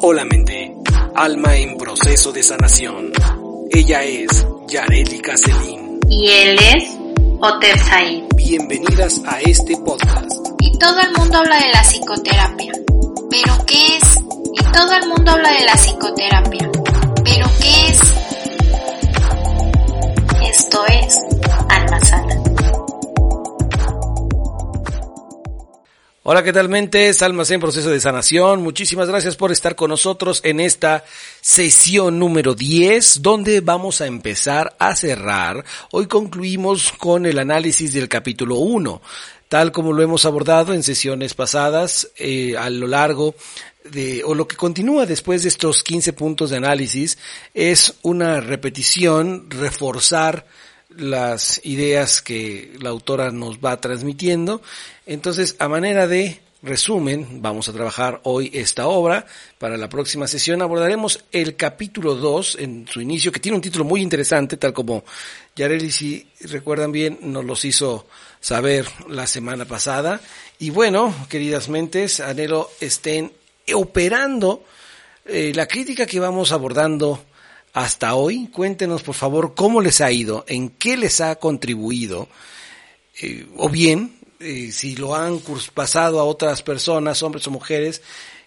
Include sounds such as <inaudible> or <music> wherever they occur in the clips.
o la mente. Alma en proceso de sanación. Ella es Yareli Caselín. Y él es Oter Said. Bienvenidas a este podcast. Y todo el mundo habla de la psicoterapia. ¿Pero qué es? Y todo el mundo habla de la psicoterapia. Hola, ¿qué tal mentes? Almas en proceso de sanación. Muchísimas gracias por estar con nosotros en esta sesión número 10, donde vamos a empezar a cerrar. Hoy concluimos con el análisis del capítulo 1, tal como lo hemos abordado en sesiones pasadas eh, a lo largo de, o lo que continúa después de estos 15 puntos de análisis es una repetición, reforzar las ideas que la autora nos va transmitiendo. Entonces, a manera de resumen, vamos a trabajar hoy esta obra. Para la próxima sesión abordaremos el capítulo 2 en su inicio, que tiene un título muy interesante, tal como Yareli, si recuerdan bien, nos los hizo saber la semana pasada. Y bueno, queridas mentes, anhelo estén operando eh, la crítica que vamos abordando hasta hoy. Cuéntenos, por favor, cómo les ha ido, en qué les ha contribuido, eh, o bien, eh, si lo han pasado a otras personas, hombres o mujeres,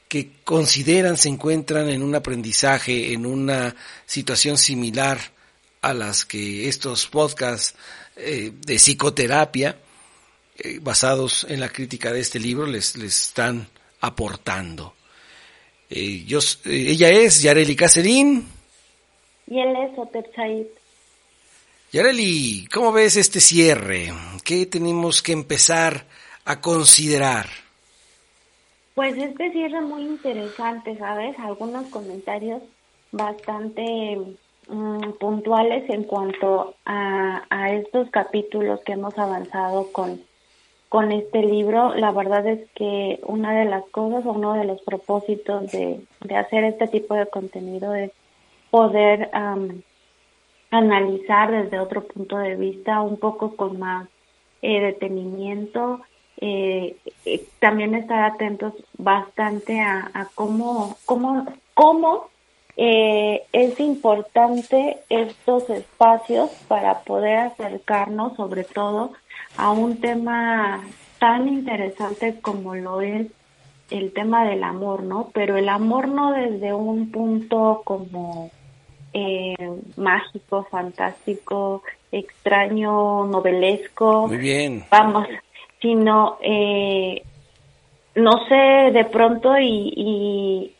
que consideran se encuentran en un aprendizaje, en una situación similar a las que estos podcasts eh, de psicoterapia, basados en la crítica de este libro, les, están aportando. ella es Yareli Cacerín y él es Oter Said. Yareli, ¿cómo ves este cierre? ¿Qué tenemos que empezar a considerar? Pues este cierre muy interesante, ¿sabes? Algunos comentarios bastante mm, puntuales en cuanto a, a, estos capítulos que hemos avanzado con, con este libro. La verdad es que una de las cosas o uno de los propósitos de, de hacer este tipo de contenido es poder analizar desde otro punto de vista, un poco con más eh, detenimiento, eh, eh, también estar atentos bastante a, a cómo, cómo, cómo es importante estos espacios para poder acercarnos sobre todo a un tema tan interesante como lo es el tema del amor, ¿no? Pero el amor no desde un punto como eh, mágico, fantástico, extraño, novelesco. Muy bien. Vamos, sino, eh, no sé, de pronto y, y,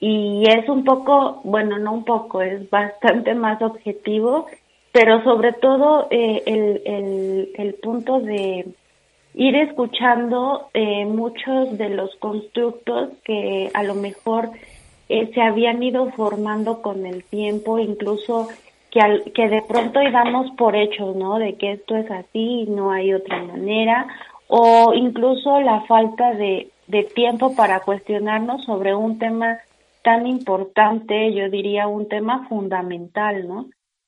y es un poco, bueno, no un poco, es bastante más objetivo, pero sobre todo eh, el, el, el punto de ir escuchando eh, muchos de los constructos que a lo mejor eh, se habían ido formando con el tiempo, incluso que, al, que de pronto íbamos por hechos, ¿no? De que esto es así y no hay otra manera, o incluso la falta de, de tiempo para cuestionarnos sobre un tema tan importante, yo diría un tema fundamental, ¿no?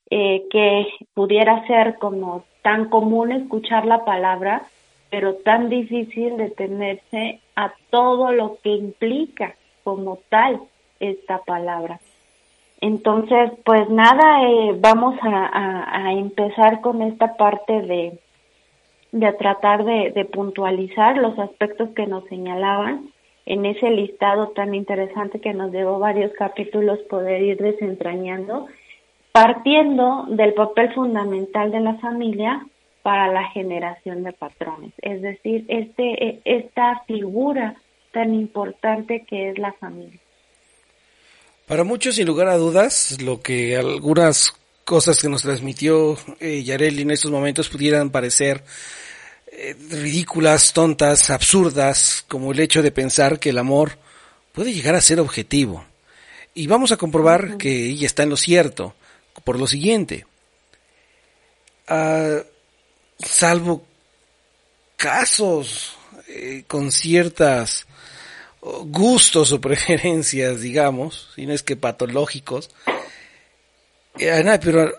Eh, que pudiera ser como tan común escuchar la palabra, pero tan difícil detenerse a todo lo que implica como tal esta palabra. Entonces, pues nada, eh, vamos a, a, empezar con esta parte de, de tratar de, de, puntualizar los aspectos que nos señalaban en ese listado tan interesante que nos llevó varios capítulos poder ir desentrañando, partiendo del papel fundamental de la familia para la generación de patrones, es decir, este, esta figura tan importante que es la familia. Para muchos, sin lugar a dudas, lo que algunas cosas que nos transmitió eh, Yareli en estos momentos pudieran parecer eh, ridículas, tontas, absurdas, como el hecho de pensar que el amor puede llegar a ser objetivo. Y vamos a comprobar que ella está en lo cierto, por lo siguiente. Uh, salvo casos eh, con ciertas gustos o preferencias, digamos, si no es que patológicos, eh, a nadie, pero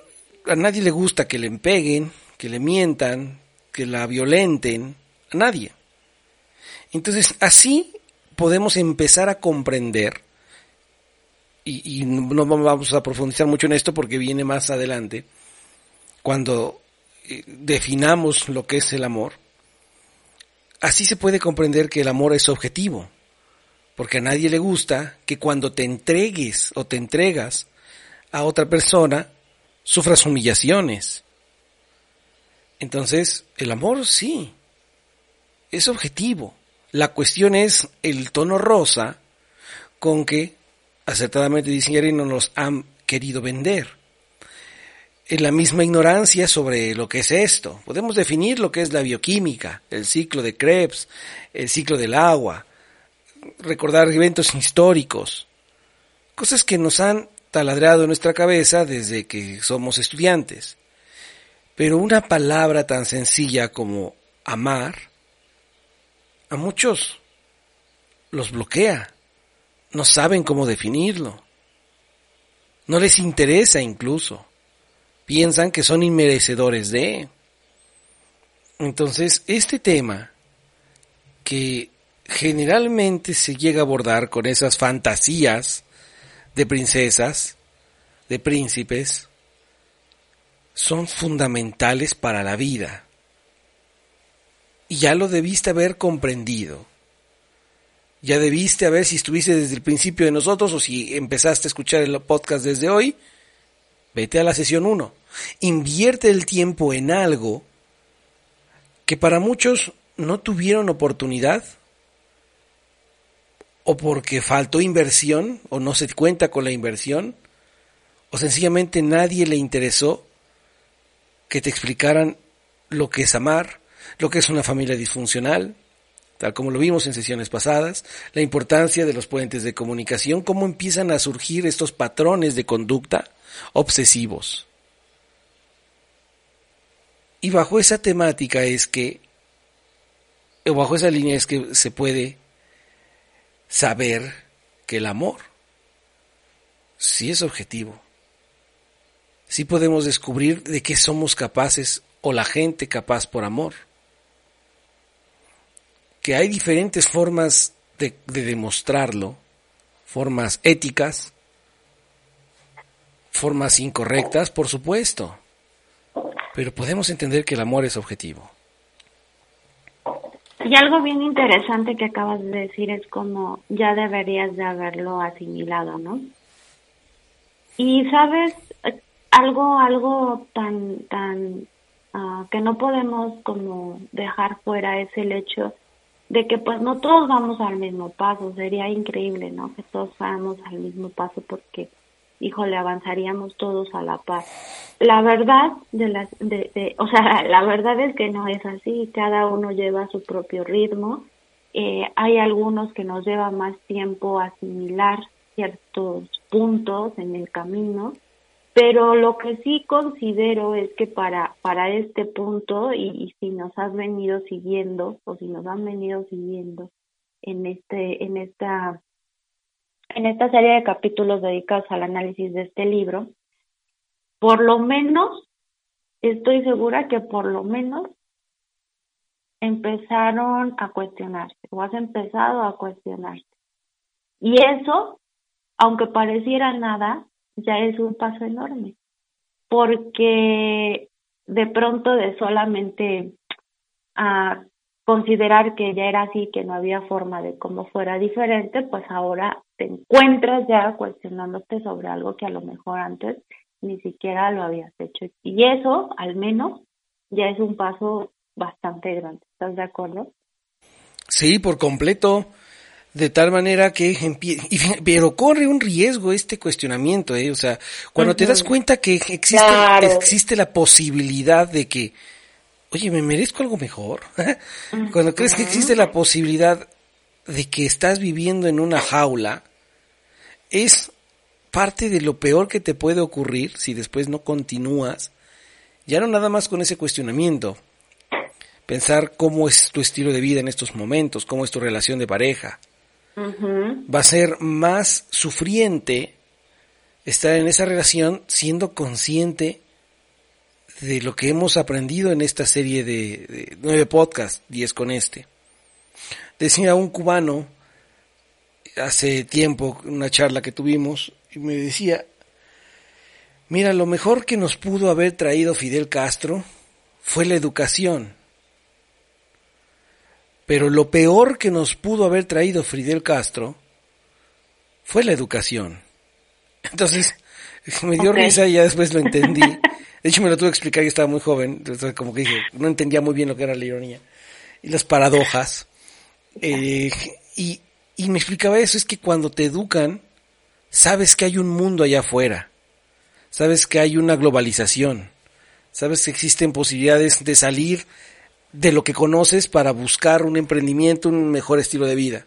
a, nadie le gusta que le peguen, que le mientan, que la violenten, a nadie. Entonces, así podemos empezar a comprender y, no vamos a profundizar mucho en esto porque viene más adelante, cuando eh, definamos lo que es el amor, así se puede comprender que el amor es objetivo, porque a nadie le gusta que cuando te entregues o te entregas a otra persona, sufras humillaciones. Entonces, el amor sí, es objetivo. La cuestión es el tono rosa con que acertadamente y no nos han querido vender. En la misma ignorancia sobre lo que es esto. Podemos definir lo que es la bioquímica, el ciclo de Krebs, el ciclo del agua, recordar eventos históricos, cosas que nos han taladrado en nuestra cabeza desde que somos estudiantes. Pero una palabra tan sencilla como amar, a muchos los bloquea no saben cómo definirlo. No les interesa incluso. Piensan que son inmerecedores de. Entonces, este tema que generalmente se llega a abordar con esas fantasías de princesas, de príncipes, son fundamentales para la vida. Y ya lo debiste haber comprendido ya debiste a ver si estuviste desde el principio de nosotros o si empezaste a escuchar el podcast desde hoy. Vete a la sesión 1. Invierte el tiempo en algo que para muchos no tuvieron oportunidad o porque faltó inversión o no se cuenta con la inversión o sencillamente nadie le interesó que te explicaran lo que es amar, lo que es una familia disfuncional, tal como lo vimos en sesiones pasadas, la importancia de los puentes de comunicación, cómo empiezan a surgir estos patrones de conducta obsesivos. Y bajo esa temática es que, o bajo esa línea es que se puede saber que el amor sí es objetivo. Sí podemos descubrir de qué somos capaces o la gente capaz por amor que hay diferentes formas de, demostrarlo, formas éticas, formas incorrectas, por supuesto, pero podemos entender que el amor es objetivo. Y algo bien interesante que acabas de decir es como ya deberías de haberlo asimilado, ¿no? Y sabes, algo, algo tan, tan, ah, que no podemos como dejar fuera es el hecho de que pues no todos vamos al mismo paso, sería increíble, ¿no? Que todos fuéramos al mismo paso porque, híjole, avanzaríamos todos a la paz. La verdad de las, de, de, o sea, <laughs> la verdad es que no es así, cada uno lleva su propio ritmo, eh, hay algunos que nos lleva más tiempo asimilar ciertos puntos en el camino, pero lo que sí considero es que para, para este punto, y, si nos has venido siguiendo, o si nos han venido siguiendo en este, en esta, en esta serie de capítulos dedicados al análisis de este libro, por lo menos, estoy segura que por lo menos empezaron a cuestionarse, o has empezado a cuestionarse. Y eso, aunque pareciera nada, ya es un paso enorme, porque de pronto de solamente a ah, considerar que ya era así, que no había forma de cómo fuera diferente, pues ahora te encuentras ya cuestionándote sobre algo que a lo mejor antes ni siquiera lo habías hecho. Y eso, al menos, ya es un paso bastante grande. ¿Estás de acuerdo? Sí, por completo. De tal manera que pero corre un riesgo este cuestionamiento, ¿eh? O sea, cuando te das cuenta que existe, existe la posibilidad de que, oye, ¿me merezco algo mejor? <laughs> cuando crees que existe la posibilidad de que estás viviendo en una jaula, es parte de lo peor que te puede ocurrir si después no continúas, ya no nada más con ese cuestionamiento, pensar cómo es tu estilo de vida en estos momentos, cómo es tu relación de pareja, va a ser más sufriente estar en esa relación siendo consciente de lo que hemos aprendido en esta serie de, nueve podcasts, diez con este. Decía un cubano hace tiempo, una charla que tuvimos, y me decía, mira, lo mejor que nos pudo haber traído Fidel Castro fue la educación. Pero lo peor que nos pudo haber traído Fidel Castro fue la educación. <laughs> Entonces, me dio risa y ya después lo entendí. De hecho, me lo tuve que explicar, yo estaba muy joven, entonces como que dije, no entendía muy bien lo que era la ironía. Y las paradojas. Eh, y, y me explicaba eso, es que cuando te educan, sabes que hay un mundo allá afuera, sabes que hay una globalización, sabes que existen posibilidades de salir de lo que conoces para buscar un emprendimiento, un mejor estilo de vida.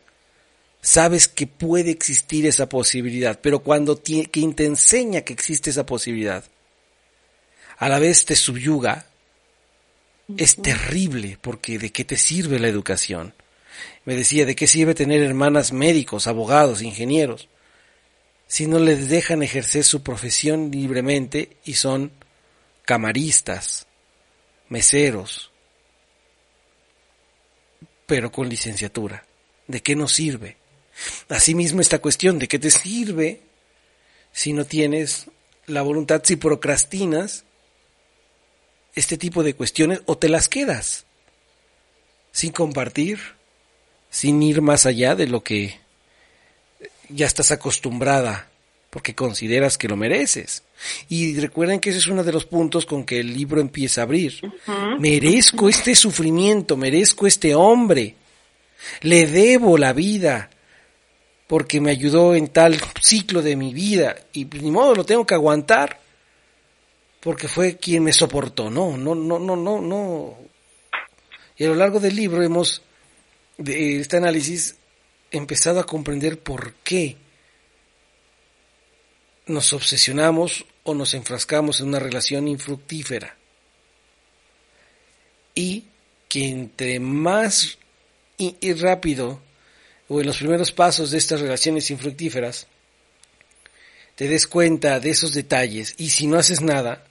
Sabes que puede existir esa posibilidad, pero cuando quien te enseña que existe esa posibilidad, a la vez te subyuga, es terrible, porque ¿de qué te sirve la educación? Me decía, ¿de qué sirve tener hermanas médicos, abogados, ingenieros? Si no les dejan ejercer su profesión libremente y son camaristas, meseros, pero con licenciatura. ¿De qué nos sirve? Asimismo esta cuestión, ¿de qué te sirve si no tienes la voluntad, si procrastinas este tipo de cuestiones o te las quedas sin compartir, sin ir más allá de lo que ya estás acostumbrada porque consideras que lo mereces. Y recuerden que ese es uno de los puntos con que el libro empieza a abrir. Merezco este sufrimiento, merezco este hombre. Le debo la vida porque me ayudó en tal ciclo de mi vida y pues, ni modo lo tengo que aguantar porque fue quien me soportó. No, no, no, no, no, no. Y a lo largo del libro hemos de este análisis empezado a comprender por qué nos obsesionamos o nos enfrascamos en una relación infructífera. Y que entre más y, rápido o en los primeros pasos de estas relaciones infructíferas te des cuenta de esos detalles y si no haces nada,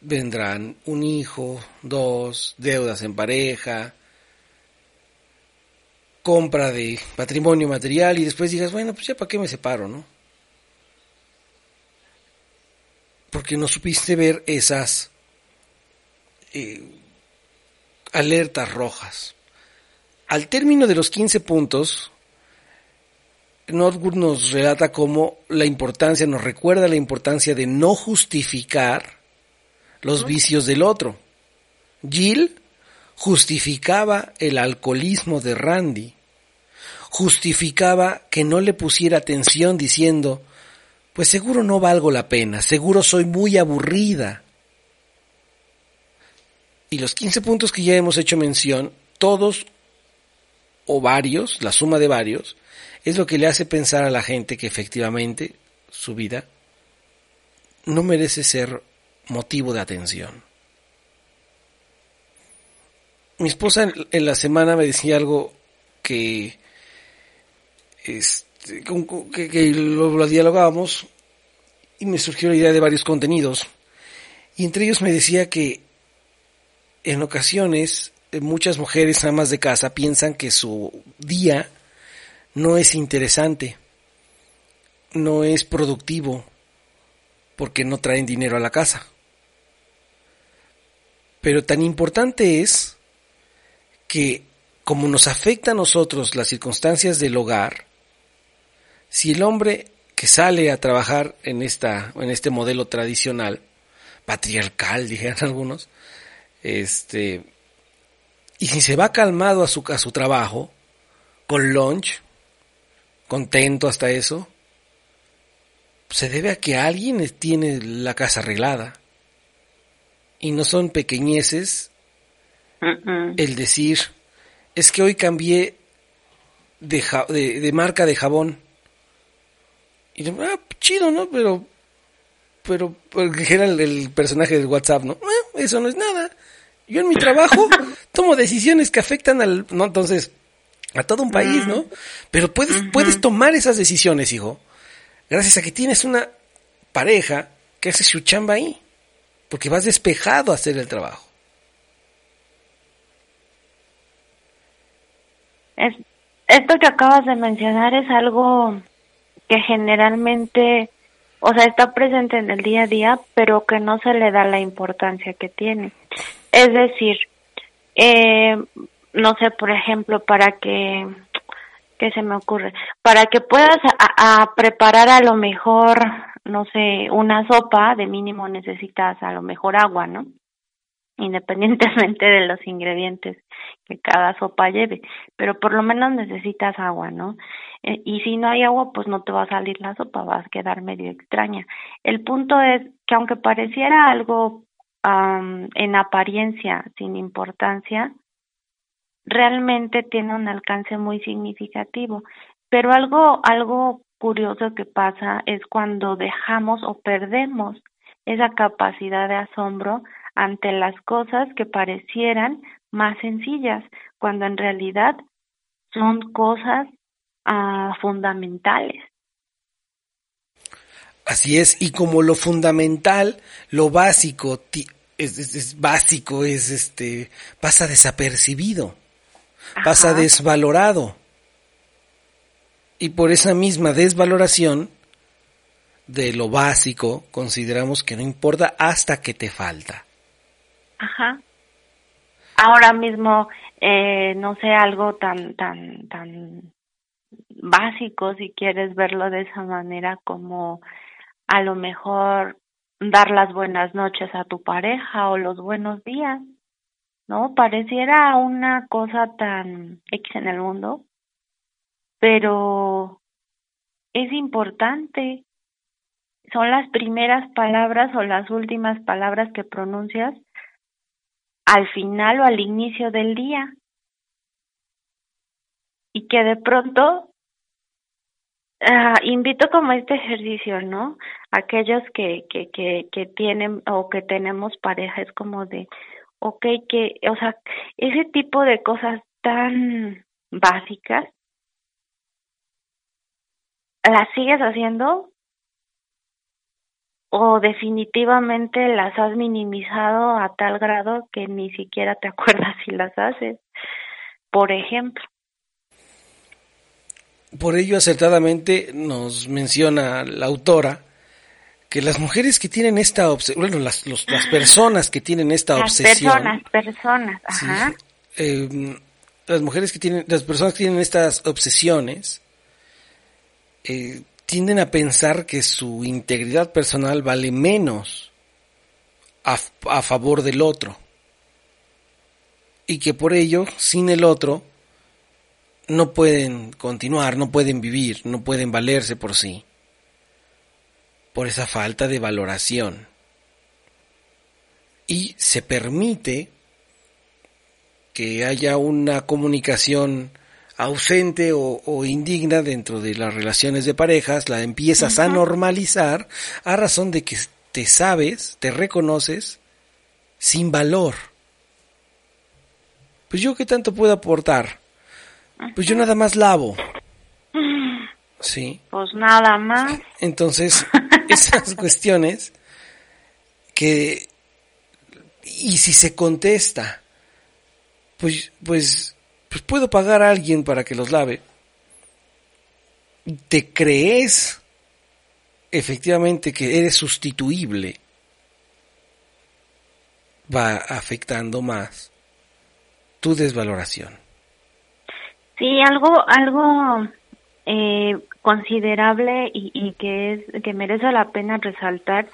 vendrán un hijo, dos, deudas en pareja, compra de patrimonio material y después digas, bueno, pues ya para qué me separo, ¿no? Porque no supiste ver esas eh, alertas rojas. Al término de los 15 puntos, Norwood nos relata cómo la importancia, nos recuerda la importancia de no justificar los vicios del otro. Jill justificaba el alcoholismo de Randy, justificaba que no le pusiera atención diciendo, pues seguro no valgo la pena, seguro soy muy aburrida. Y los 15 puntos que ya hemos hecho mención, todos o varios, la suma de varios, es lo que le hace pensar a la gente que efectivamente su vida no merece ser motivo de atención. Mi esposa en la semana me decía algo que, este, que, lo, dialogábamos y me surgió la idea de varios contenidos. Y entre ellos me decía que en ocasiones eh, muchas mujeres amas de casa piensan que su día no es interesante, no es productivo, porque no traen dinero a la casa. Pero tan importante es que como nos afecta a nosotros las circunstancias del hogar, si el hombre que sale a trabajar en esta en este modelo tradicional, patriarcal, <laughs> dijeran algunos, este y si se va calmado a su a su trabajo con lunch, contento hasta eso, se debe a que alguien tiene la casa arreglada. Y no son pequeñeces el decir, es que hoy cambié de, de, marca de jabón. Y ah, chido, ¿no? Pero, pero, porque era el, personaje del WhatsApp, ¿no? Eso no es nada. Yo en mi trabajo <laughs> tomo decisiones que afectan al, no, entonces, a todo un país, ¿no? Pero puedes, puedes tomar esas decisiones, hijo, gracias a que tienes una pareja que hace su chamba ahí porque vas despejado a hacer el trabajo. Esto que acabas de mencionar es algo que generalmente, o sea, está presente en el día a día, pero que no se le da la importancia que tiene. Es decir, eh, no sé, por ejemplo, para que, ¿qué se me ocurre? Para que puedas a, preparar a lo mejor, no sé, una sopa, de mínimo necesitas a lo mejor agua, ¿no? Independientemente <laughs> de los ingredientes que cada sopa lleve, pero por lo menos necesitas agua, ¿no? Eh, y si no hay agua, pues no te va a salir la sopa, vas a quedar medio extraña. El punto es que aunque pareciera algo en apariencia sin importancia, realmente tiene un alcance muy significativo. Pero algo, algo curioso que pasa es cuando dejamos o perdemos esa capacidad de asombro ante las cosas que parecieran más sencillas, cuando en realidad son cosas ah, fundamentales. Así es, y como lo fundamental, lo básico, es, es, básico, es este, pasa desapercibido, pasa desvalorado. Y por esa misma desvaloración de lo básico, consideramos que no importa hasta que te falta. Ajá. Ahora mismo, eh, no sé, algo tan, tan, tan básico, si quieres verlo de esa manera, como a lo mejor dar las buenas noches a tu pareja o los buenos días, ¿no? Pareciera una cosa tan X en el mundo, pero es importante. Son las primeras palabras o las últimas palabras que pronuncias al final o al inicio del día. Y que de pronto Ah, invito como este ejercicio, ¿no? Aquellos que, que, que, que tienen o que tenemos pareja, es como de, ok, que, o sea, ese tipo de cosas tan básicas, ¿las sigues haciendo? ¿O definitivamente las has minimizado a tal grado que ni siquiera te <laughs> acuerdas si las haces? Por ejemplo. Por ello, acertadamente nos menciona la autora que las mujeres que tienen esta obsesión, bueno, las, las <laughs> personas que tienen esta obsesión. Personas, personas, ajá. Em, las mujeres que tienen, las personas que tienen estas obsesiones, eh, tienden a pensar que su integridad personal vale menos a, a favor del otro. Y que por ello, sin el otro, no pueden continuar, no pueden vivir, no pueden valerse por sí, por esa falta de valoración. Y se permite que haya una comunicación ausente o, indigna dentro de las relaciones de parejas, la empiezas a normalizar a razón de que te sabes, te reconoces sin valor. Pues yo qué tanto puedo aportar pues yo nada más lavo. Sí. Pues nada más. Entonces, <laughs> esas cuestiones que y si se contesta, pues pues pues puedo pagar a alguien para que los lave. ¿Te crees efectivamente que eres sustituible? Va afectando más tu desvaloración. Sí, algo, algo eh, considerable y, que es que merece la pena resaltar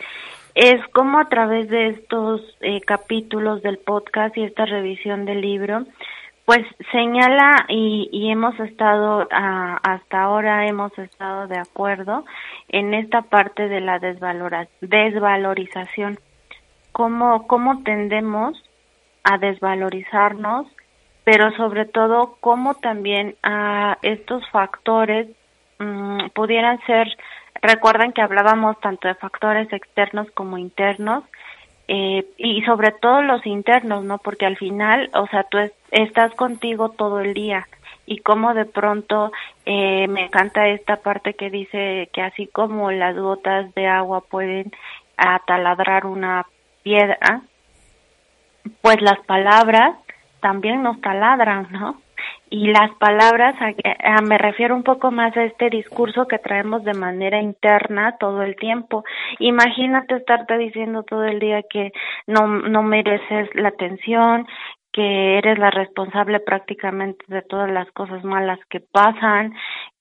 es cómo a través de estos eh, capítulos del podcast y esta revisión del libro, pues señala y, y hemos estado hasta ahora hemos estado de acuerdo en esta parte de la desvalorización, cómo cómo tendemos a desvalorizarnos pero sobre todo cómo también a estos factores mm, pudieran ser, recuerden que hablábamos tanto de factores externos como internos, eh, y sobre todo los internos, ¿no? Porque al final, o sea, tú estás contigo todo el día y cómo de pronto eh, me encanta esta parte que dice que así como las gotas de agua pueden ataladrar una piedra, pues las palabras también nos taladran, ¿no? Y las palabras, me refiero un poco más a este discurso que traemos de manera interna todo el tiempo. Imagínate estarte diciendo todo el día que no, no mereces la atención, que eres la responsable prácticamente de todas las cosas malas que pasan,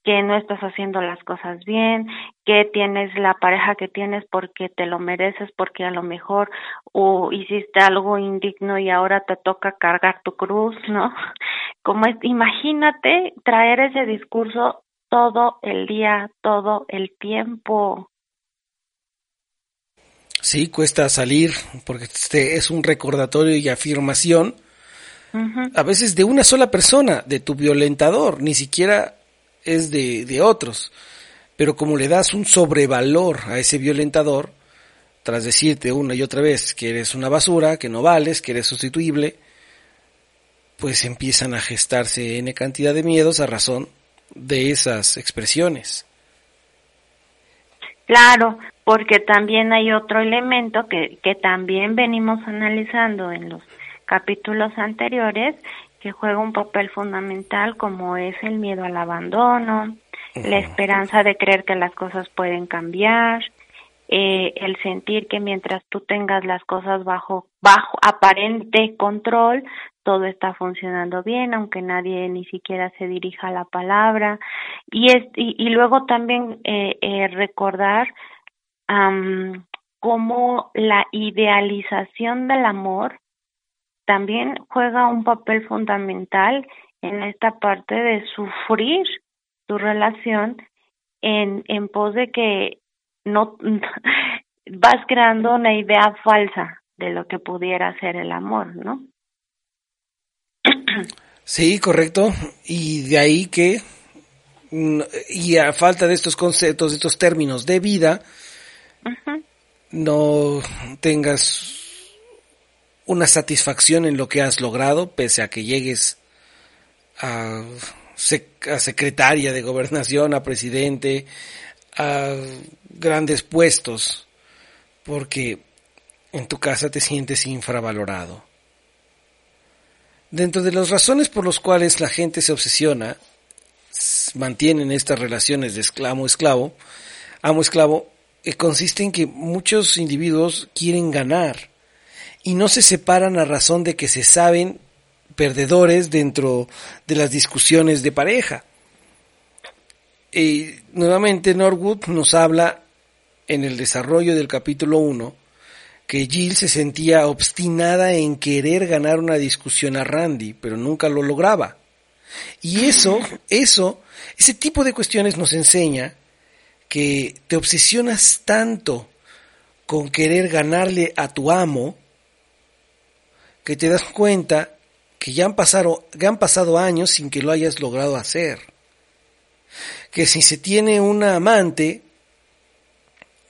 que no estás haciendo las cosas bien, que tienes la pareja que tienes porque te lo mereces, porque a lo mejor hiciste algo indigno y ahora te toca cargar tu cruz, ¿no? <laughs> Como es, imagínate traer ese discurso todo el día, todo el tiempo. Sí, cuesta salir porque este es un recordatorio y afirmación a veces de una sola persona, de tu violentador, ni siquiera es de, de otros. Pero como le das un sobrevalor a ese violentador, tras decirte una y otra vez que eres una basura, que no vales, que eres sustituible, pues empiezan a gestarse N cantidad de miedos a razón de esas expresiones. Claro, porque también hay otro elemento que, que también venimos analizando en los capítulos anteriores, que juega un papel fundamental como es el miedo al abandono, la esperanza de creer que las cosas pueden cambiar, eh, el sentir que mientras tú tengas las cosas bajo bajo aparente control todo está funcionando bien aunque nadie ni siquiera se dirija a la palabra. Y es y, luego también eh, eh, recordar cómo la idealización del amor también juega un papel fundamental en esta parte de sufrir tu relación en, en pos de que no <laughs> vas creando una idea falsa de lo que pudiera ser el amor, ¿no? Sí, correcto. Y de ahí que, mm, y a falta de estos conceptos, de estos términos de vida, no tengas una satisfacción en lo que has logrado, pese a que llegues a, secretaria de gobernación, a presidente, a grandes puestos, porque en tu casa te sientes infravalorado. Dentro de las razones por las cuales la gente se obsesiona, mantienen estas relaciones de esclavo-esclavo, amo-esclavo, eh, consiste en que muchos individuos quieren ganar y no se separan a razón de que se saben perdedores dentro de las discusiones de pareja. Y nuevamente Norwood nos habla en el desarrollo del capítulo 1 que Jill se sentía obstinada en querer ganar una discusión a Randy, pero nunca lo lograba. Y eso, <laughs> eso, ese tipo de cuestiones nos enseña que te obsesionas tanto con querer ganarle a tu amo que te das cuenta que ya han pasado, han pasado años sin que lo hayas logrado hacer. Que si se tiene una amante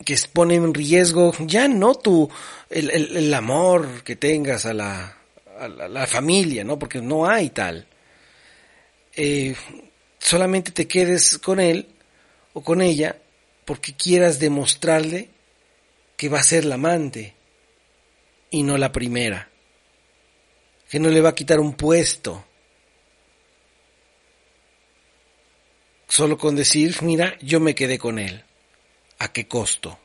que pone en riesgo ya no tu el, el, amor que tengas a la, a la, familia, ¿no? Porque no hay tal. Eh, solamente te quedes con él o con ella porque quieras demostrarle que va a ser la amante y no la primera que no le va a quitar un puesto. Solo con decir, mira, yo me quedé con él. ¿A qué costo?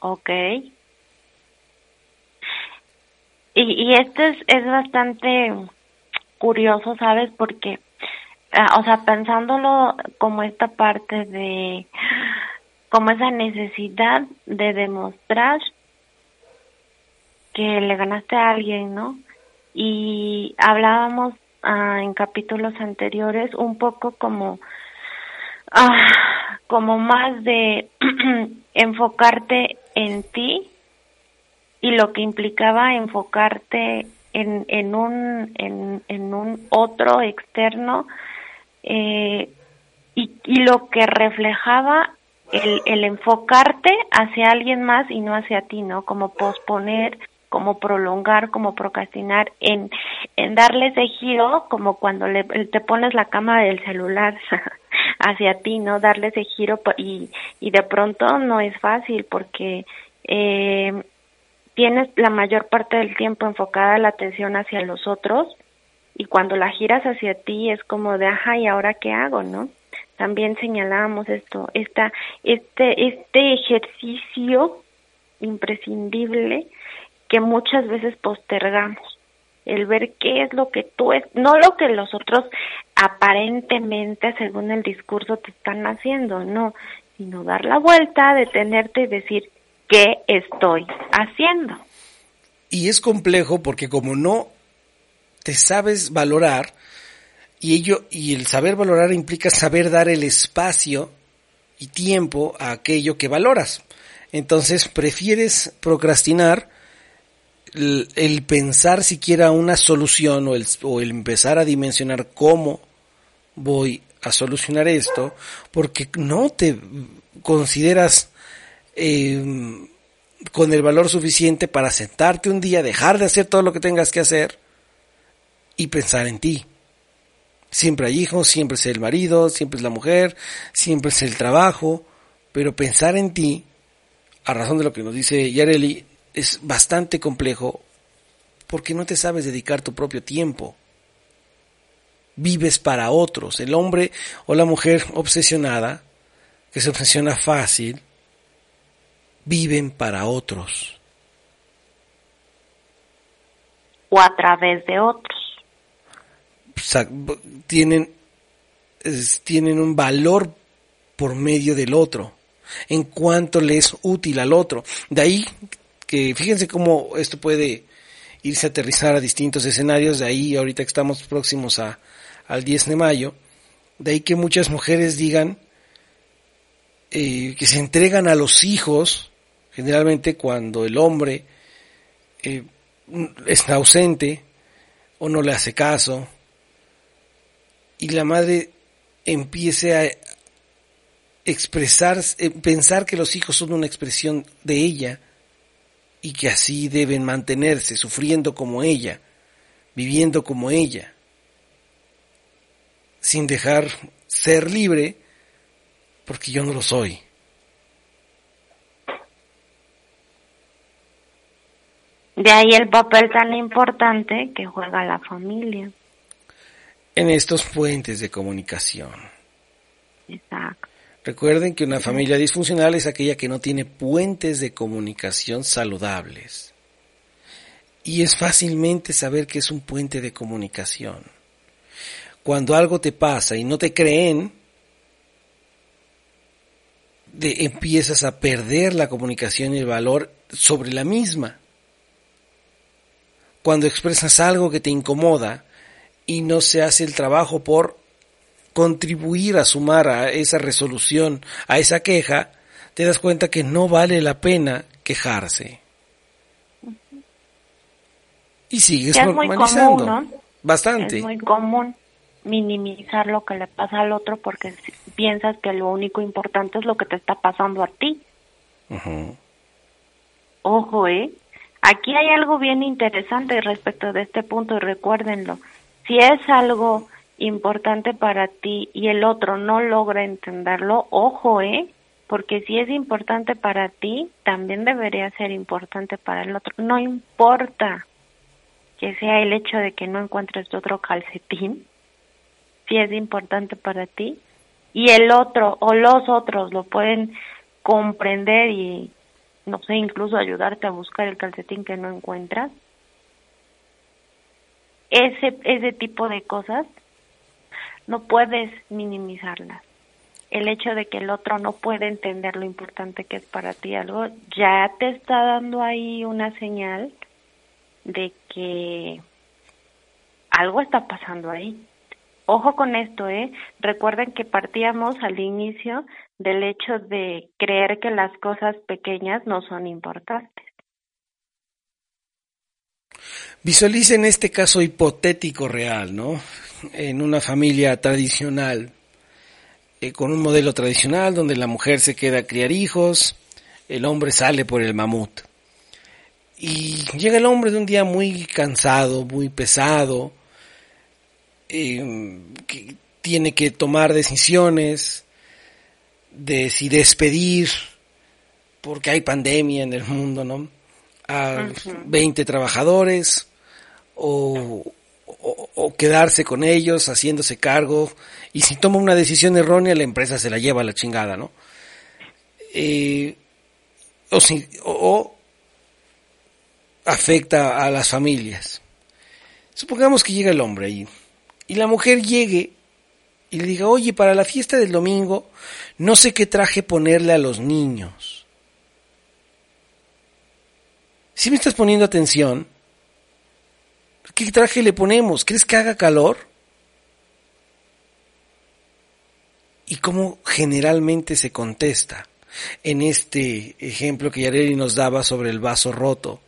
Ok. Y, y esto es, es bastante curioso, ¿sabes? Porque, ah, o sea, pensándolo como esta parte de, como esa necesidad de demostrar que le ganaste a alguien, ¿no? Y hablábamos ah, en capítulos anteriores un poco como, ah, como más de <clears throat> enfocarte en ti y lo que implicaba enfocarte en, en un en, en un otro externo eh, y, y lo que reflejaba el, el enfocarte hacia alguien más y no hacia ti, ¿no? Como posponer como prolongar, como procrastinar, en, en darle ese giro, como cuando le, te pones la cámara del celular <laughs> hacia ti, ¿no? Darle ese giro y, y de pronto no es fácil porque eh, tienes la mayor parte del tiempo enfocada la atención hacia los otros y cuando la giras hacia ti es como de, ajá, ¿y ahora qué hago, no? También señalábamos esto, esta, este, este ejercicio imprescindible que muchas veces postergamos, el ver qué es lo que tú es, no lo que los otros aparentemente, según el discurso, te están haciendo, no, sino dar la vuelta, detenerte y decir, ¿qué estoy haciendo? Y es complejo porque como no te sabes valorar, y ello, y el saber valorar implica saber dar el espacio y tiempo a aquello que valoras. Entonces prefieres procrastinar el, pensar siquiera una solución o el, empezar a dimensionar cómo voy a solucionar esto, porque no te consideras eh, con el valor suficiente para sentarte un día, dejar de hacer todo lo que tengas que hacer y pensar en ti. Siempre hay hijos, siempre es el marido, siempre es la mujer, siempre es el trabajo, pero pensar en ti, a razón de lo que nos dice Yareli, es bastante complejo porque no te sabes dedicar tu propio tiempo. Vives para otros. El hombre o la mujer obsesionada, que se obsesiona fácil, viven para otros. O a través de otros. tienen, tienen un valor por medio del otro, en cuanto le es útil al otro. De ahí que fíjense cómo esto puede irse a aterrizar a distintos escenarios, de ahí ahorita que estamos próximos a, al 10 de mayo, de ahí que muchas mujeres digan eh, que se entregan a los hijos Generalmente cuando el hombre eh, está ausente o no le hace caso y la madre empiece a expresar, eh, pensar que los hijos son una expresión de ella y que así deben mantenerse, sufriendo como ella, viviendo como ella, sin dejar ser libre, porque yo no lo soy. De ahí el papel tan importante que juega la familia. En estos puentes de comunicación. Exacto. Recuerden que una familia disfuncional es aquella que no tiene puentes de comunicación saludables. Y es fácilmente saber que es un puente de comunicación. Cuando algo te pasa y no te creen, de, empiezas a perder la comunicación y el valor sobre la misma cuando expresas algo que te incomoda y no se hace el trabajo por contribuir a sumar a esa resolución, a esa queja, te das cuenta que no vale la pena quejarse. Y sigues es muy común, ¿no? Bastante. Es muy común minimizar lo que le pasa al otro porque piensas que lo único importante es lo que te está pasando a ti. Ojo, ¿eh? Aquí hay algo bien interesante respecto de este punto y recuérdenlo. Si es algo importante para ti y el otro no logra entenderlo, ojo, ¿eh? Porque si es importante para ti, también debería ser importante para el otro. No importa que sea el hecho de que no encuentres otro calcetín, si es importante para ti y el otro o los otros lo pueden comprender y no sé, incluso ayudarte a buscar el calcetín que no encuentras. Ese, ese tipo de cosas no puedes minimizarlas. El hecho de que el otro no puede entender lo importante que es para ti algo, ya te está dando ahí una señal de que algo está pasando ahí. Ojo con esto, ¿eh? Recuerden que partíamos al inicio del hecho de creer que las cosas pequeñas no son importantes. Visualicen este caso hipotético real, ¿no? En una familia tradicional, eh, con un modelo tradicional donde la mujer se queda a criar hijos, el hombre sale por el mamut. Y llega el hombre de un día muy cansado, muy pesado, eh, que tiene que tomar decisiones, de si despedir, porque hay pandemia en el mundo, ¿no? A 20 trabajadores o, o, quedarse con ellos haciéndose cargo y si toma una decisión errónea la empresa se la lleva a la chingada, ¿no? Eh, o, si, o afecta a las familias. Supongamos que llega el hombre ahí y la mujer llegue y le diga, oye, para la fiesta del domingo no sé qué traje ponerle a los niños. Si me estás poniendo atención, ¿qué traje le ponemos? ¿Crees que haga calor? ¿Y cómo generalmente se contesta en este ejemplo que Yareli nos daba sobre el vaso roto?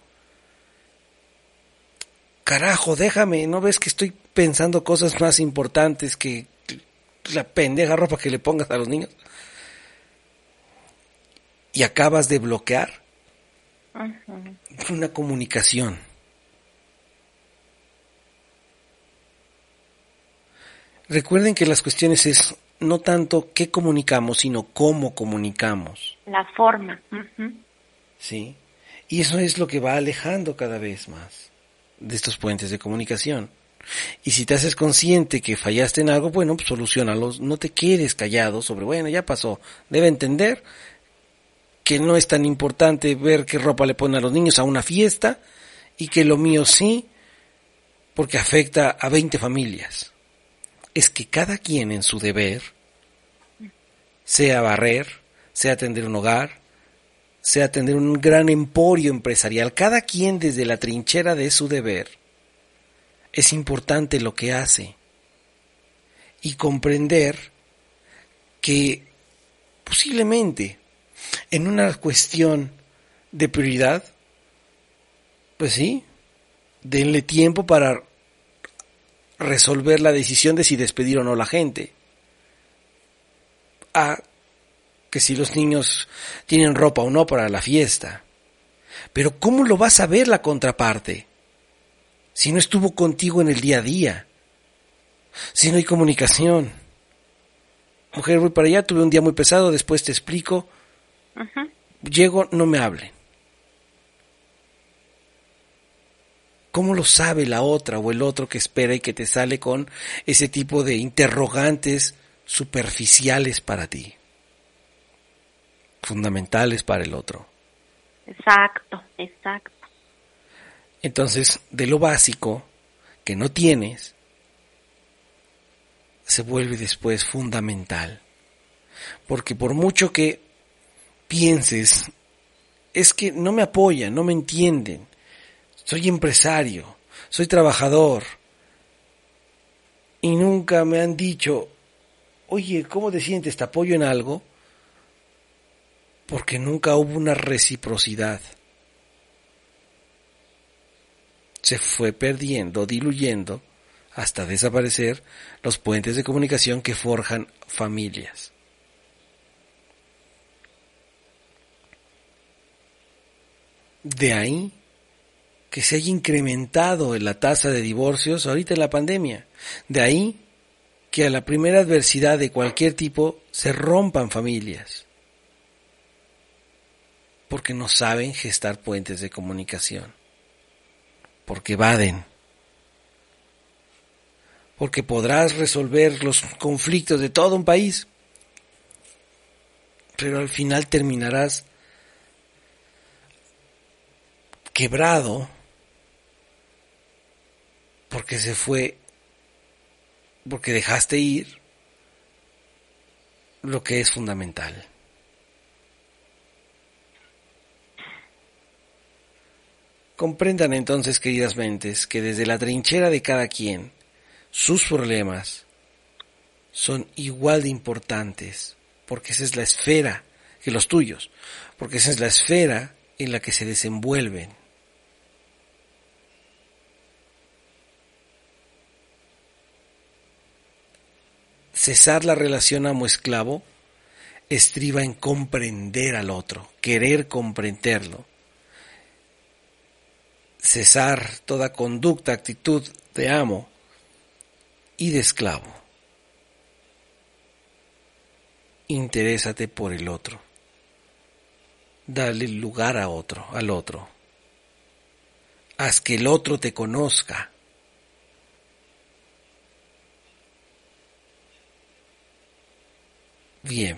Carajo, déjame, ¿no ves que estoy pensando cosas más importantes que la pendeja ropa que le pongas a los niños? Y acabas de bloquear una comunicación. Recuerden que las cuestiones es no tanto qué comunicamos, sino cómo comunicamos. La forma. Sí. Y eso es lo que va alejando cada vez más de estos puentes de comunicación. Y si te haces consciente que fallaste en algo, bueno, pues solucionalos. No te quedes callado sobre, bueno, ya pasó. Debe entender que no es tan importante ver qué ropa le ponen a los niños a una fiesta y que lo mío sí, porque afecta a 20 familias. Es que cada quien en su deber, sea barrer, sea atender un hogar, sea atender un gran emporio empresarial, cada quien desde la trinchera de su deber, es importante lo que hace y comprender que posiblemente en una cuestión de prioridad, pues sí, denle tiempo para resolver la decisión de si despedir o no la gente. A que si los niños tienen ropa o no para la fiesta. Pero ¿cómo lo vas a ver la contraparte? Si no estuvo contigo en el día a día. Si no hay comunicación. Mujer, voy para allá, tuve un día muy pesado, después te explico. Llego, no me hable. ¿Cómo lo sabe la otra o el otro que espera y que te sale con ese tipo de interrogantes superficiales para ti? fundamentales para el otro. Exacto, exacto. Entonces, de lo básico que no tienes, se vuelve después fundamental. Porque por mucho que pienses, es que no me apoyan, no me entienden, soy empresario, soy trabajador, y nunca me han dicho, oye, ¿cómo te sientes? ¿Te apoyo en algo? porque nunca hubo una reciprocidad. Se fue perdiendo, diluyendo, hasta desaparecer los puentes de comunicación que forjan familias. De ahí que se haya incrementado la tasa de divorcios ahorita en la pandemia. De ahí que a la primera adversidad de cualquier tipo se rompan familias. Porque no saben gestar puentes de comunicación, porque evaden, porque podrás resolver los conflictos de todo un país, pero al final terminarás quebrado porque se fue, porque dejaste ir lo que es fundamental. Comprendan entonces, queridas mentes, que desde la trinchera de cada quien, sus problemas son igual de importantes, porque esa es la esfera que los tuyos, porque esa es la esfera en la que se desenvuelven. Cesar la relación amo-esclavo estriba en comprender al otro, querer comprenderlo cesar toda conducta, actitud de amo y de esclavo. Interésate por el otro. Dale lugar a otro, al otro. haz que el otro te conozca. Bien.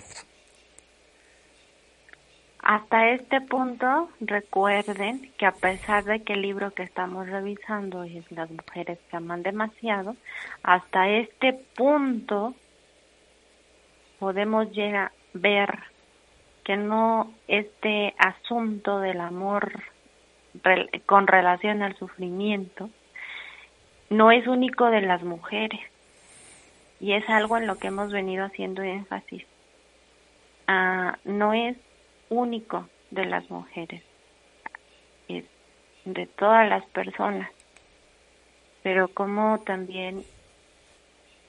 Hasta este punto, recuerden que a pesar de que el libro que estamos revisando es Las mujeres que aman demasiado, hasta este punto podemos llegar ver que no este asunto del amor con relación al sufrimiento no es único de las mujeres y es algo en lo que hemos venido haciendo énfasis. Ah, no es único de las mujeres, es de todas las personas, pero como también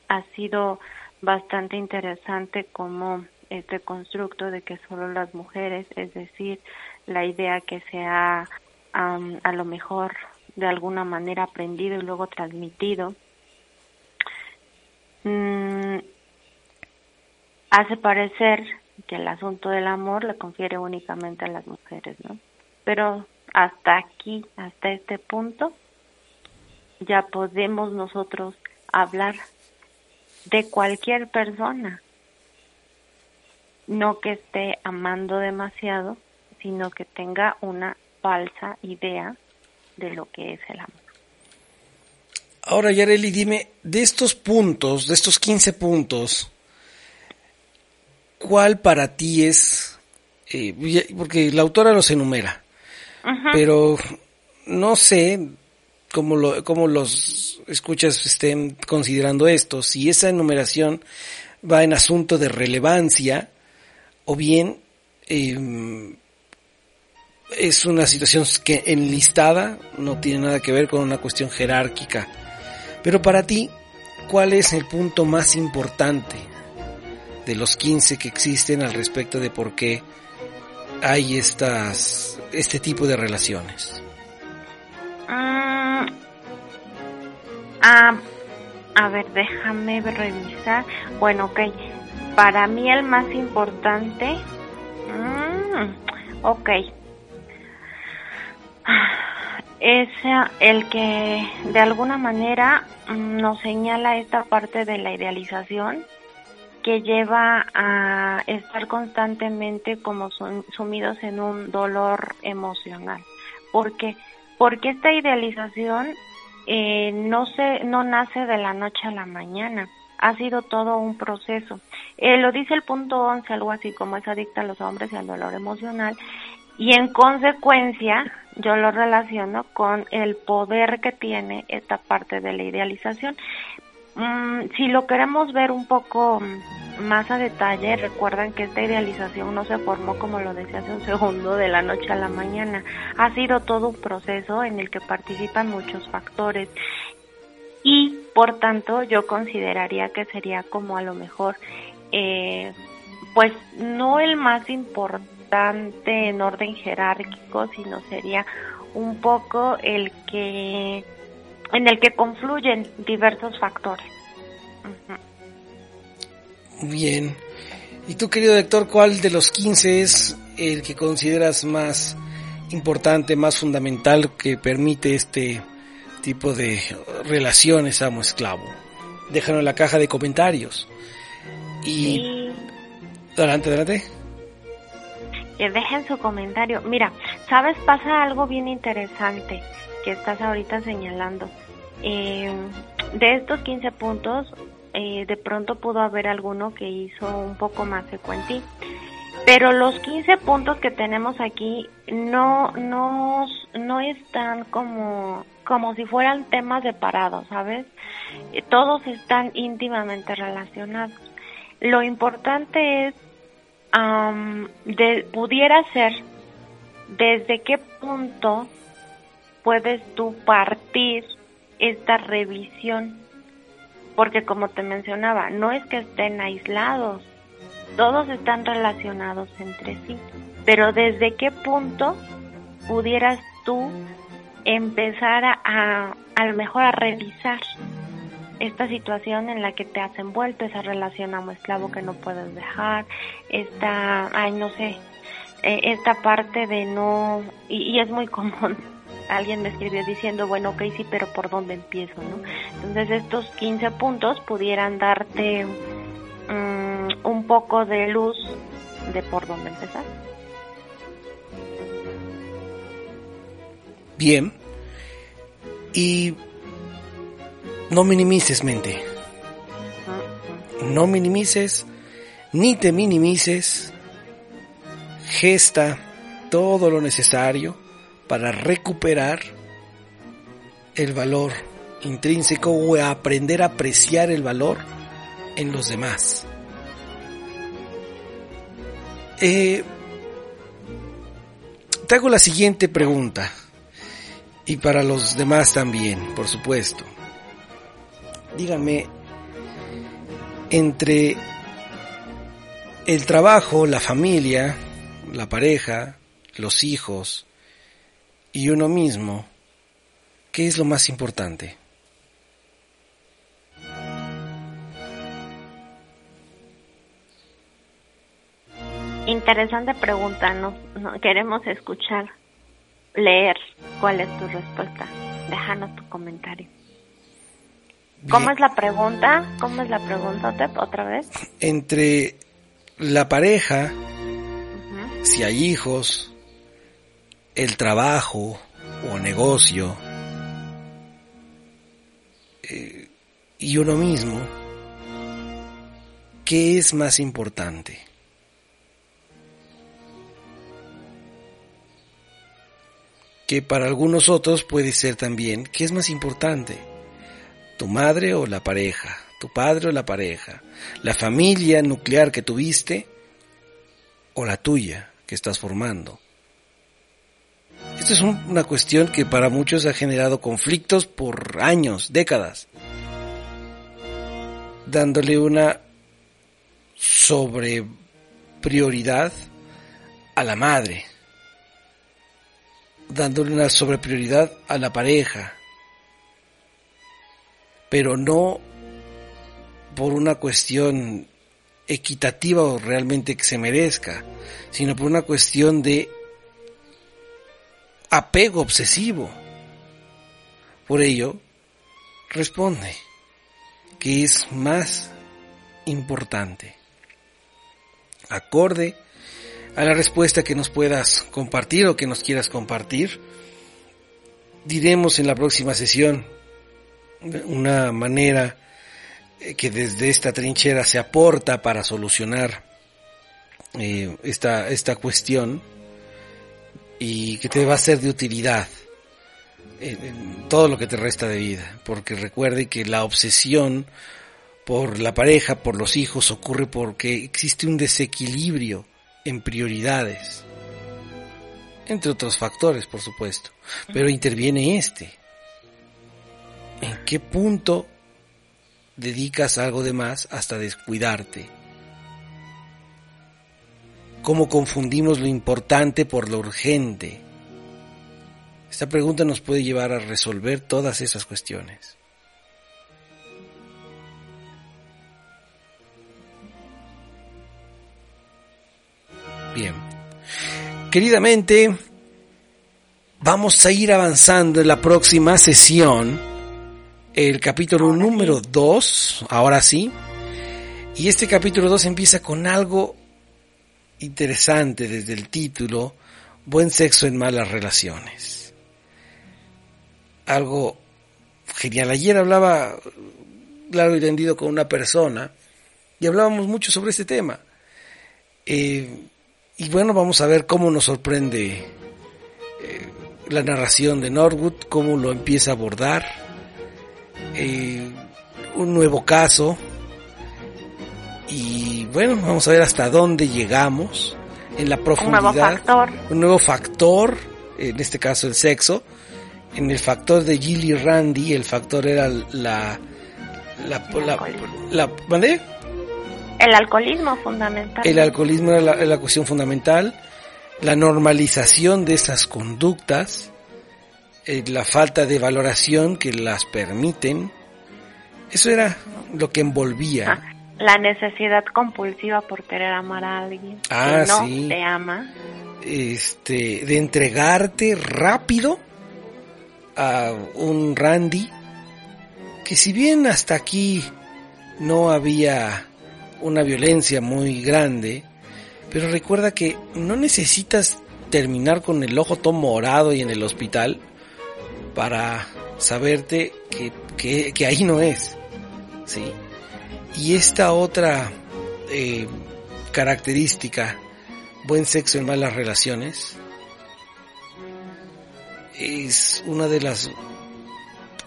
ha sido bastante interesante como este constructo de que solo las mujeres, es decir, la idea que se ha a lo mejor de alguna manera aprendido y luego transmitido, mm, hace parecer que el asunto del amor le confiere únicamente a las mujeres, ¿no? Pero hasta aquí, hasta este punto, ya podemos nosotros hablar de cualquier persona, no que esté amando demasiado, sino que tenga una falsa idea de lo que es el amor. Ahora, Yareli, dime, de estos puntos, de estos 15 puntos, ¿cuál para ti es, eh, porque la autora los enumera, pero no sé cómo, lo, cómo los escuchas estén considerando esto, si esa enumeración va en asunto de relevancia o bien eh, es una situación que enlistada no tiene nada que ver con una cuestión jerárquica. Pero para ti, ¿cuál es el punto más importante de los 15 que existen al respecto de por qué hay estas, este tipo de relaciones? Mm, ah, a ver, déjame revisar. Bueno, ok. Para mí el más importante... Mm, ok es el que de alguna manera mm, nos señala esta parte de la idealización que lleva a estar constantemente como sumidos en un dolor emocional. ¿Por qué? Porque esta idealización eh, no se no nace de la noche a la mañana, ha sido todo un proceso. Eh, lo dice el punto 11, algo así como es adicta a los hombres y al dolor emocional, y en consecuencia yo lo relaciono con el poder que tiene esta parte de la idealización. Mm, si lo queremos ver un poco más a detalle, recuerden que esta idealización no se formó, como lo decía hace un <laughs> segundo, de la noche a la mañana. Ha sido todo un proceso en el que participan muchos factores y, por tanto, yo consideraría que sería como a lo mejor, eh, pues no el más importante, en orden jerárquico, sino sería un poco el que en el que confluyen diversos factores. Bien. ¿Y tú, querido lector, cuál de los 15 es el que consideras más importante, más fundamental que permite este tipo de relaciones amo-esclavo? Déjanos en la caja de comentarios. Y... Adelante, adelante que dejen su comentario. Mira, ¿sabes? Pasa algo bien interesante estás ahorita señalando. Eh, de estos 15 puntos, eh, de pronto pudo haber alguno que hizo un poco más secuente. Pero los 15 puntos que tenemos aquí no, no, no están como, como si fueran temas separados, ¿sabes? Eh, todos están íntimamente relacionados. Lo importante es de, pudiera ser desde qué punto puedes tú partir esta revisión. Porque como te mencionaba no es que estén aislados todos están relacionados entre sí. Pero desde qué punto pudieras tú empezar a, a, a lo mejor a revisar esta situación en la que te has envuelto, esa relación amo-esclavo que no puedes dejar, esta, ay, no sé, eh, esta parte de no, y, es muy <laughs> común, alguien me escribió diciendo, bueno, ok, sí, pero ¿por dónde empiezo? ¿no? Entonces estos 15 puntos pudieran darte mm, un poco de luz de por dónde empezar. Bien. Y no minimices mente. No minimices, ni te minimices. Gesta todo lo necesario para recuperar el valor intrínseco o aprender a apreciar el valor en los demás. Eh, te hago la siguiente pregunta, y para los demás también, por supuesto. Díganme, entre el trabajo, la familia, la pareja, los hijos y uno mismo, ¿qué es lo más importante? Interesante pregunta, no, queremos escuchar, leer cuál es tu respuesta. Déjanos tu comentario. ¿Cómo es la pregunta? ¿Cómo es la pregunta, otra vez? Entre la pareja, si hay hijos, el trabajo o negocio eh, y uno mismo, ¿qué es más importante? Que para algunos otros puede ser también, ¿qué es más importante? ¿Tu madre o la pareja? ¿Tu padre o la pareja? ¿La familia nuclear que tuviste o la tuya? que estás formando. Esta es una cuestión que para muchos ha generado conflictos por años, décadas, dándole una sobre prioridad a la madre, dándole una sobre prioridad a la pareja, pero no por una cuestión equitativa o realmente que se merezca, sino por una cuestión de apego obsesivo. Por ello, responde que es más importante. Acorde a la respuesta que nos puedas compartir o que nos quieras compartir, diremos en la próxima sesión una manera eh, que desde esta trinchera se aporta para solucionar eh, esta, esta cuestión y que te va a ser de utilidad en, todo lo que te resta de vida, porque recuerde que la obsesión por la pareja, por los hijos, ocurre porque existe un desequilibrio en prioridades, entre otros factores, por supuesto, pero interviene este. ¿En qué punto dedicas algo de más hasta descuidarte. ¿Cómo confundimos lo importante por lo urgente? Esta pregunta nos puede llevar a resolver todas esas cuestiones. Bien. Queridamente, vamos a ir avanzando en la próxima sesión el capítulo número 2, ahora sí. Y este capítulo 2 empieza con algo interesante desde el título, Buen sexo en malas relaciones. Algo genial. Ayer hablaba largo y tendido con una persona y hablábamos mucho sobre este tema. Eh, y bueno, vamos a ver cómo nos sorprende eh, la narración de Norwood, cómo lo empieza a abordar eh, un nuevo caso y bueno, vamos a ver hasta dónde llegamos en la profundidad. Un nuevo factor. Un nuevo factor, en este caso el sexo. En el factor de Gilly Randy, el factor era la... la, la, El alcoholismo fundamental. El alcoholismo era la, la cuestión fundamental. La normalización de esas conductas eh, la falta de valoración que las permiten. Eso era lo que envolvía. Ah, la necesidad compulsiva por querer amar a alguien ah, que no te ama. Este, de entregarte rápido a un Randy que si bien hasta aquí no había una violencia muy grande, pero recuerda que no necesitas terminar con el ojo todo morado y en el hospital para saberte que, que, ahí no es. ¿sí? Y esta otra eh, característica, buen sexo en malas relaciones, es una de las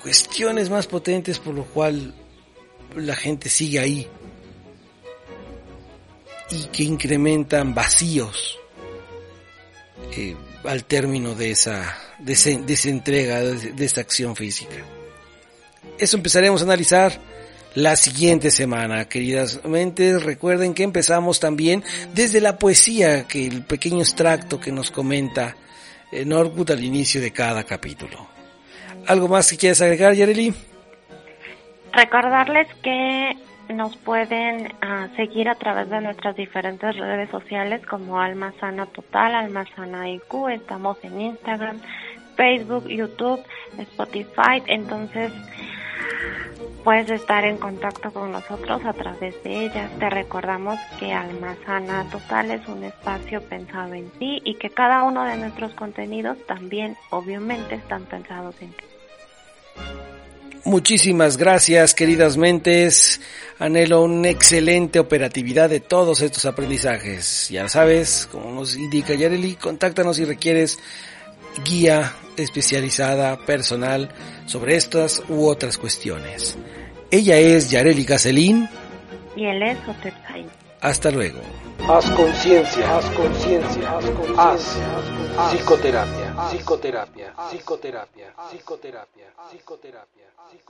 cuestiones más potentes por lo cual la gente sigue ahí y que incrementan vacíos eh, al término de esa, de, esa entrega, de, esa acción física. Eso empezaremos a analizar la siguiente semana, queridas mentes. Recuerden que empezamos también desde la poesía, que el pequeño extracto que nos comenta Norwood al inicio de cada capítulo. ¿Algo más que quieras agregar, Yareli? Recordarles que nos pueden ah, seguir a través de nuestras diferentes redes sociales como Alma Sana Total, Alma Sana IQ. Estamos en Instagram, Facebook, YouTube, Spotify. Entonces, puedes estar en contacto con nosotros a través de ellas. Te recordamos que Alma Sana Total es un espacio pensado en ti y que cada uno de nuestros contenidos también, obviamente, están pensados en ti. Muchísimas gracias, queridas mentes. Anhelo una excelente operatividad de todos estos aprendizajes. Ya sabes, como nos indica Yareli, contáctanos si requieres guía especializada, personal, sobre estas u otras cuestiones. Ella es Yareli Gacelín. Y él es Hasta luego. Haz conciencia, haz conciencia, haz conciencia. Psicoterapia, psicoterapia, psicoterapia, psicoterapia, psicoterapia.